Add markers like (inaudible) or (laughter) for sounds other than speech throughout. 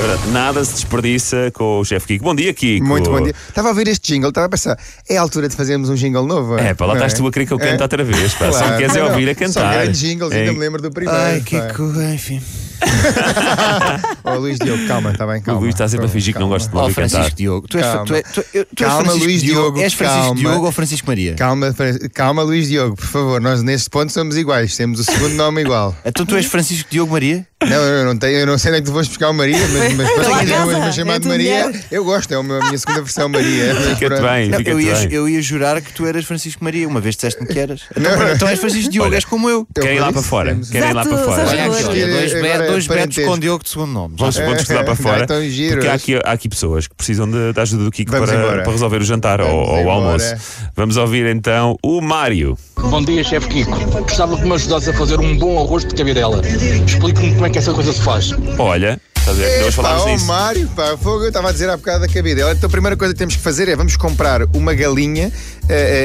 É nada se desperdiça com o chefe Kiko. Bom dia, Kiko. Muito bom dia. Estava a ouvir este jingle, estava a pensar, é a altura de fazermos um jingle novo? É, pá, lá estás tu a querer que eu cante É? outra vez. Pá. Só Claro. me queres é ouvir a Só cantar. grandes jingles, ainda É. me lembro do primeiro. Ai, pá. Kiko, enfim. Ó, (laughs) Luís Diogo, calma, está bem, O calma. Luís está sempre a fingir que não Calma. gosta de ouvir cantar. Francisco Diogo. Tu és, Calma. tu és, tu, eu- tu és Calma, Francisco Luís Diogo, És Francisco calma. Diogo ou Francisco Maria? Calma, calma, Luís Diogo, por favor, nós neste ponto somos iguais, temos o segundo nome igual. Então tu és Francisco Diogo Maria? Não, eu não, tenho, eu não sei nem que tu vais buscar o Maria, mas, (laughs) mas para lá quem casa, quiser me é chamar a de Maria, eu gosto, é a minha segunda versão Maria. mas (laughs) Fica-te bem, fica-te eu, ia, bem. eu ia jurar que tu eras Francisco Maria. Uma vez disseste-me que eras. Então, Não, então és Francisco Diogo, Olha, és como eu. Eu Querem ir lá para fora? Querem ir lá para fora? olha, dois, betos com Diogo de segundo nome. Vamos, estudar para (laughs) fora. Então giro. porque há aqui, há aqui pessoas que precisam da ajuda do Kiko para, resolver o jantar ou, Vamos ou o almoço. Vamos ouvir então o Mário. Bom dia, chefe Kiko. Gostava que me ajudasse a fazer um bom arroz de cabidela. Explique-me como é que essa coisa se faz. Olha, estás a ver? Nós falámos disso. Mário, pá, fogo, eu estava a dizer há bocado da cabidela. Então a primeira coisa que temos que fazer é vamos comprar uma galinha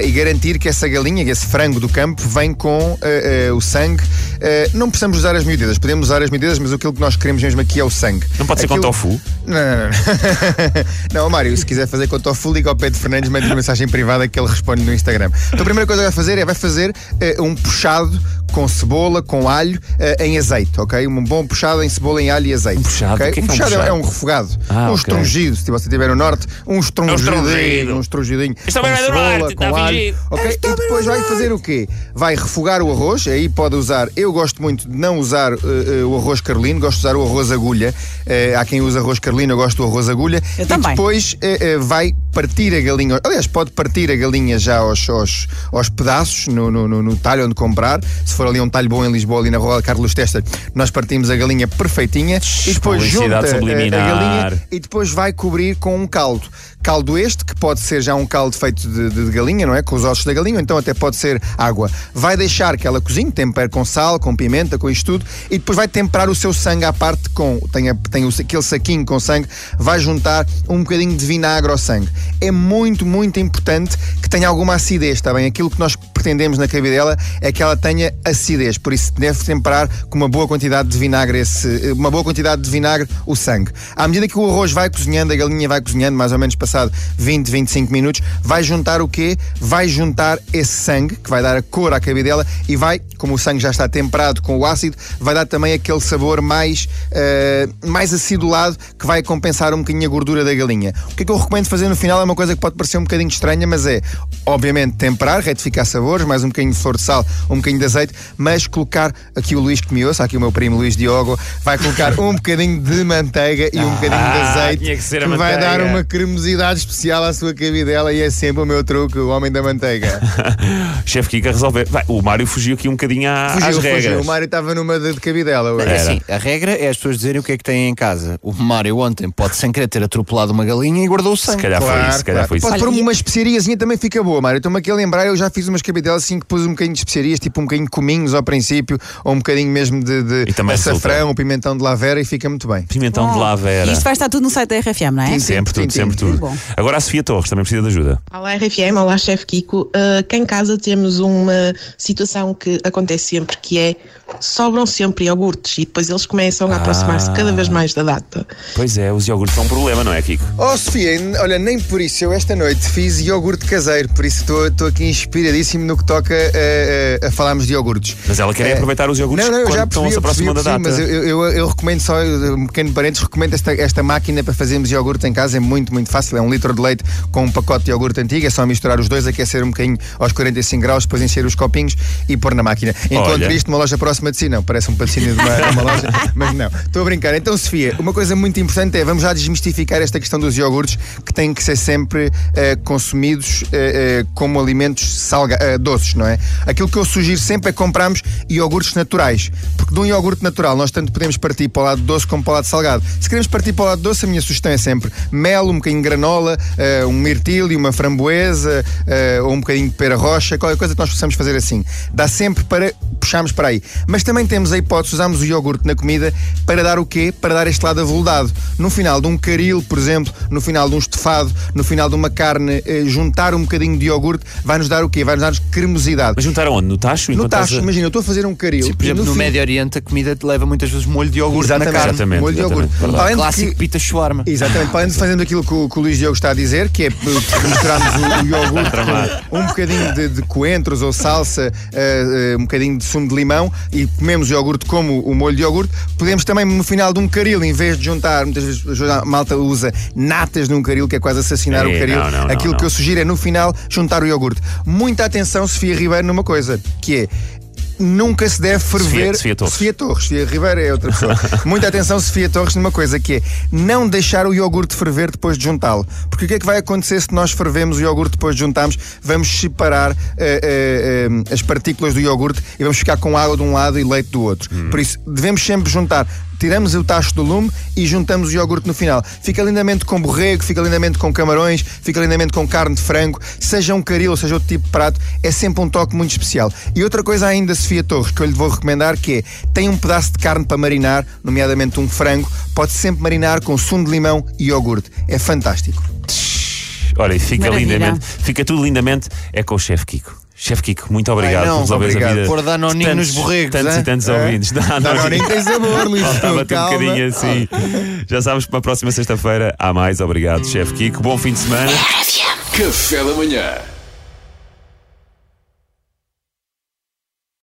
e garantir que essa galinha, que esse frango do campo, vem com eh, eh, o sangue. Eh, não precisamos usar as medidas, podemos usar as medidas, mas aquilo que nós queremos mesmo aqui é o sangue. Não pode ser com tofu? Não, não, não. (laughs) não, Mário, se quiser fazer com tofu, liga ao Pedro Fernandes, manda uma mensagem privada que ele responde no Instagram. Então a primeira coisa que vai fazer é vai fazer eh, um puxado com cebola, com alho, eh, em azeite, ok? Um bom puxado em cebola, em alho e azeite. Um puxado? ok? O que é que é um um puxado puxado? é um refogado. Ah, um ok. estrongido, se você estiver no norte, um estrongido. estrongido. Um estronjidinho. Isto também vai do norte, com alho. fingido. Ok? E depois vai fazer o quê? Vai refogar o arroz, aí pode usar, eu gosto muito de não usar eh, eh, o arroz carlino, gosto de usar o arroz agulha. Eh, há quem usa arroz carlino, eu gosto do arroz agulha. Eu e também. depois vai partir a galinha. Aliás, pode partir a galinha já aos, aos, aos pedaços no, no, no- talho onde comprar. Se for ali um talho bom em Lisboa, ali na rua Carlos Testa, nós partimos a galinha perfeitinha e depois junta eh, a subliminar. galinha e depois vai cobrir com um caldo. Caldo este, que pode ser já um caldo feito de, de- de galinha, não é? Com os ossos da galinha, ou então até pode ser água. Vai deixar que ela cozinhe, tempere com sal, com pimenta, com isto tudo, e depois vai temperar o seu sangue à parte com. Tem, a- tem o- aquele saquinho com sangue, vai juntar um bocadinho de vinagre ao sangue. É muito, muito importante que tenha alguma acidez, está bem? Aquilo que nós pretendemos na cabidela é que ela tenha acidez, por isso deve temperar com uma boa quantidade de vinagre esse, uma boa quantidade de vinagre o sangue. À medida que o arroz vai cozinhando, a galinha vai cozinhando, mais ou menos passado 20, 25 minutos, vai juntar o quê? Vai juntar esse sangue, que vai dar a cor à cabidela e vai, como o sangue já está temperado com o ácido, vai dar também aquele sabor mais, eh, mais acidulado que vai compensar um bocadinho a gordura da galinha. O que é que eu recomendo fazer no final é uma coisa que pode parecer um bocadinho estranha, mas é, obviamente, temperar, retificar sabores, mais um bocadinho de flor de sal, um bocadinho de azeite, mas colocar aqui o Luís que me ouça, aqui o meu primo Luís Diogo, vai colocar (laughs) um bocadinho de manteiga e um bocadinho de Ah, azeite, tinha que ser a vai dar uma cremosidade especial à sua cabidela e é sempre o meu truque, o homem da manteiga. (laughs) chefe Kiko a resolver. Vai, o Mário fugiu aqui um bocadinho à- às Fugiu, regras. fugiu. O Mário estava numa de de cabidela hoje. É assim, a regra é as pessoas dizerem o que é que têm em casa. O Mário ontem pode sem querer ter atropelado uma galinha e guardou o Se sangue. calhar foi isso, se calhar foi isso. Pode pôr e- uma especiariazinha também fica boa, Mário. Estou-me aqui a lembrar, eu já fiz umas cabidelas assim que pus um bocadinho de especiarias, tipo um bocadinho de cominhos ao princípio, ou um bocadinho mesmo de, de E também açafrão, um pimentão de lavera e fica muito bem. Pimentão de Bom, lavera. Isto vai estar tudo no site da RFM, não é? Sim, Sempre tudo, Sim, sempre sim. tudo. Bom. Agora a Sofia Torres também precisa de ajuda. Olá RFM, olá chefe Kiko. Uh, cá em casa temos uma situação que acontece sempre que é sobram sempre iogurtes e depois eles começam a aproximar-se cada vez mais da data. Pois é, os iogurtes são um problema, não é, Kiko? Oh Sofia, olha, nem por isso, eu esta noite fiz iogurte caseiro, por isso estou- estou aqui inspiradíssimo no que toca a, a- a falarmos de iogurtes. Mas ela quer é aproveitar os iogurtes Não, não, eu quando já estão percebi, percebi, aproximando eu da data. mas eu, eu, eu recomendo só, um pequeno parênteses, recomendo esta, esta máquina para fazermos iogurte em casa, é muito, muito fácil, é um litro de leite com um pacote de iogurte antigo, é só misturar os dois, aquecer um bocadinho aos 45 graus, depois encher os copinhos e pôr na máquina. Encontro isto numa loja próxima de si, não, parece um patrocínio de uma, de uma loja, (laughs) mas não. Estou a brincar. Então, Sofia, uma coisa muito importante é, vamos já desmistificar esta questão dos iogurtes que têm que ser sempre eh, consumidos eh, eh, como alimentos salga eh, doces, não é? Aquilo que eu sugiro sempre é comprarmos iogurtes naturais, porque de um iogurte natural nós tanto podemos partir para o lado doce como para o lado salgado. Se queremos partir para o lado doce, a minha sugestão é sempre mel, um bocadinho de granola, eh, um mirtilo, uma framboesa, eh, ou um bocadinho de pera rocha, qualquer coisa que nós possamos fazer assim. Dá sempre para puxámos para aí. Mas também temos a hipótese de usarmos o iogurte na comida para dar o quê? Para dar este lado aveludado. No final de um caril, por exemplo, no final de um estofado, no final de uma carne, eh, juntar um bocadinho de iogurte vai-nos dar o quê? Vai-nos dar cremosidade. Mas juntar aonde? No tacho? No Enquanto tacho, a- imagina, eu estou a fazer um caril. Por exemplo, e no fim- Médio Oriente a comida te leva muitas vezes molho de iogurte na Exatamente, carne. Exatamente, molho de iogurte. exatamente, Além Clássico que- pita shawarma. Exatamente, para além de fazendo aquilo que o, que o Luís Diogo está a dizer, que é eh, misturarmos o, o iogurte com um bocadinho de, de coentros ou salsa, eh, eh, um bocadinho de sumo de limão e comemos o iogurte como o molho de iogurte, podemos também no final de um caril, em vez de juntar, muitas vezes a malta usa natas num caril, que é quase assassinar É, o caril, não, não, não, aquilo que não. eu sugiro é no final juntar o iogurte. Muita atenção, Sofia Ribeiro, numa coisa, que é nunca se deve ferver. Sofia Torres. Sofia Torres, Sofia Ribeiro é outra pessoa. (laughs) Muita atenção, Sofia Torres, numa coisa que é não deixar o iogurte ferver depois de juntá-lo. Porque o que é que vai acontecer se nós fervemos o iogurte depois de juntarmos? Vamos separar eh, eh, eh, as partículas do iogurte e vamos ficar com água de um lado e leite do outro. Por isso, devemos sempre juntar. Tiramos o tacho do lume e juntamos o iogurte no final. Fica lindamente com borrego, fica lindamente com camarões, fica lindamente com carne de frango, seja um caril, seja outro tipo de prato, é sempre um toque muito especial. E outra coisa ainda, Sofia Torres, que eu lhe vou recomendar, que é, tem um pedaço de carne para marinar, nomeadamente um frango, pode sempre marinar com sumo de limão e iogurte. É fantástico. Olha, e fica Maravilha. lindamente, fica tudo lindamente, é com o chefe Kiko. Chefe Kiko, muito obrigado Ai, não, por resolveres a vida. Pôr Danoninho de nos tantos- borregos, Tantos é? e tantos É? ouvintes. Danoninho tem sabor, Luís. Faltava-te um Calma. bocadinho assim. Já sabes que para a próxima sexta-feira há mais. Obrigado, chefe Kiko. Bom fim de semana. Café da manhã.